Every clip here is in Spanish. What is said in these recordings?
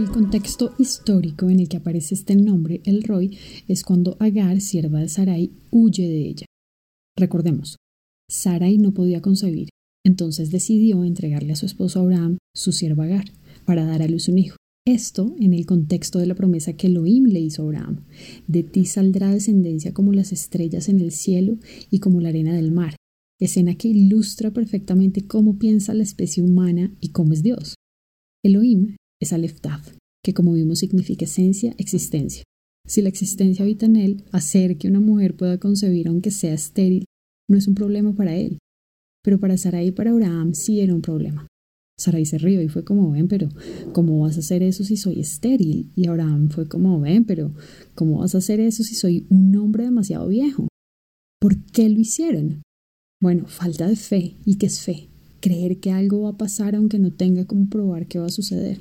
El contexto histórico en el que aparece este nombre, el Roy, es cuando Agar, sierva de Sarai, huye de ella. Recordemos, Sarai no podía concebir, entonces decidió entregarle a su esposo Abraham su sierva Agar para dar a luz un hijo. Esto en el contexto de la promesa que Elohim le hizo a Abraham. De ti saldrá descendencia como las estrellas en el cielo y como la arena del mar. Escena que ilustra perfectamente cómo piensa la especie humana y cómo es Dios. Elohim es Aleph que como vimos significa esencia, existencia. Si la existencia habita en él, hacer que una mujer pueda concebir aunque sea estéril no es un problema para él. Pero para Sarai y para Abraham sí era un problema. Sarai se rió y fue como, ven, pero ¿cómo vas a hacer eso si soy estéril? Y Abraham fue como, ven, pero ¿cómo vas a hacer eso si soy un hombre demasiado viejo? ¿Por qué lo hicieron? Bueno, falta de fe. ¿Y qué es fe? Creer que algo va a pasar aunque no tenga cómo probar qué va a suceder.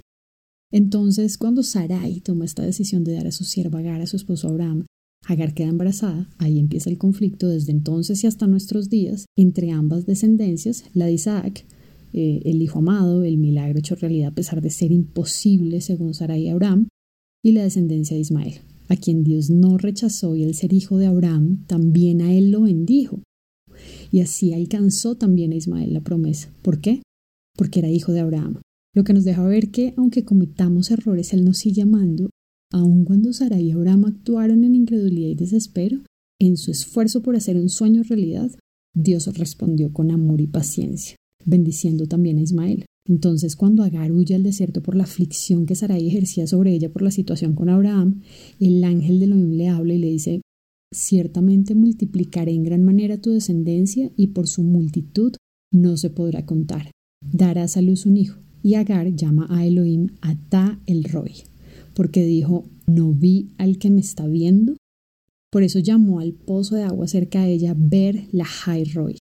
Entonces, cuando Sarai toma esta decisión de dar a su sierva Agar a su esposo Abraham, Agar queda embarazada, ahí empieza el conflicto desde entonces y hasta nuestros días entre ambas descendencias, la de Isaac, eh, el hijo amado, el milagro hecho realidad a pesar de ser imposible según Sarai y Abraham, y la descendencia de Ismael, a quien Dios no rechazó y el ser hijo de Abraham, también a él lo bendijo. Y así alcanzó también a Ismael la promesa. ¿Por qué? Porque era hijo de Abraham lo que nos deja ver que, aunque cometamos errores, Él nos sigue amando, aun cuando Sara y Abraham actuaron en incredulidad y desespero, en su esfuerzo por hacer un sueño realidad, Dios respondió con amor y paciencia, bendiciendo también a Ismael. Entonces, cuando Agar huye al desierto por la aflicción que Sarai ejercía sobre ella por la situación con Abraham, el ángel de Elohim le habla y le dice: Ciertamente multiplicaré en gran manera tu descendencia y por su multitud no se podrá contar. Darás a luz un hijo y Agar llama a Elohim Ata el Roy, porque dijo, ¿no vi al que me está viendo? Por eso llamó al pozo de agua cerca de ella Ber Lahai Roy.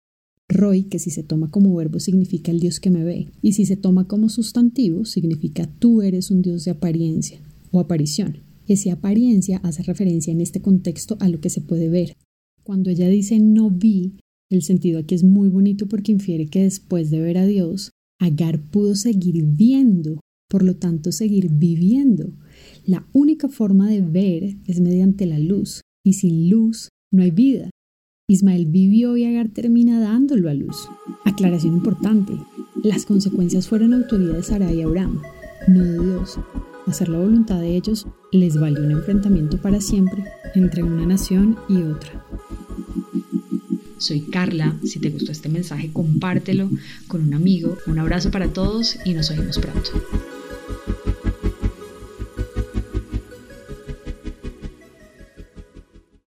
Roy, que si se toma como verbo significa el Dios que me ve, y si se toma como sustantivo significa tú eres un Dios de apariencia o aparición. Esa apariencia hace referencia en este contexto a lo que se puede ver. Cuando ella dice no vi, el sentido aquí es muy bonito porque infiere que después de ver a Dios, Agar pudo seguir viendo, por lo tanto seguir viviendo. La única forma de ver es mediante la luz, y sin luz no hay vida. Ismael vivió y Agar termina dándolo a luz. Aclaración importante, las consecuencias fueron autoridad de Sara y Abraham, no de Dios. Hacer la voluntad de ellos les valió un enfrentamiento para siempre entre una nación y otra. Soy Carla. Si te gustó este mensaje, compártelo con un amigo. Un abrazo para todos y nos oímos pronto.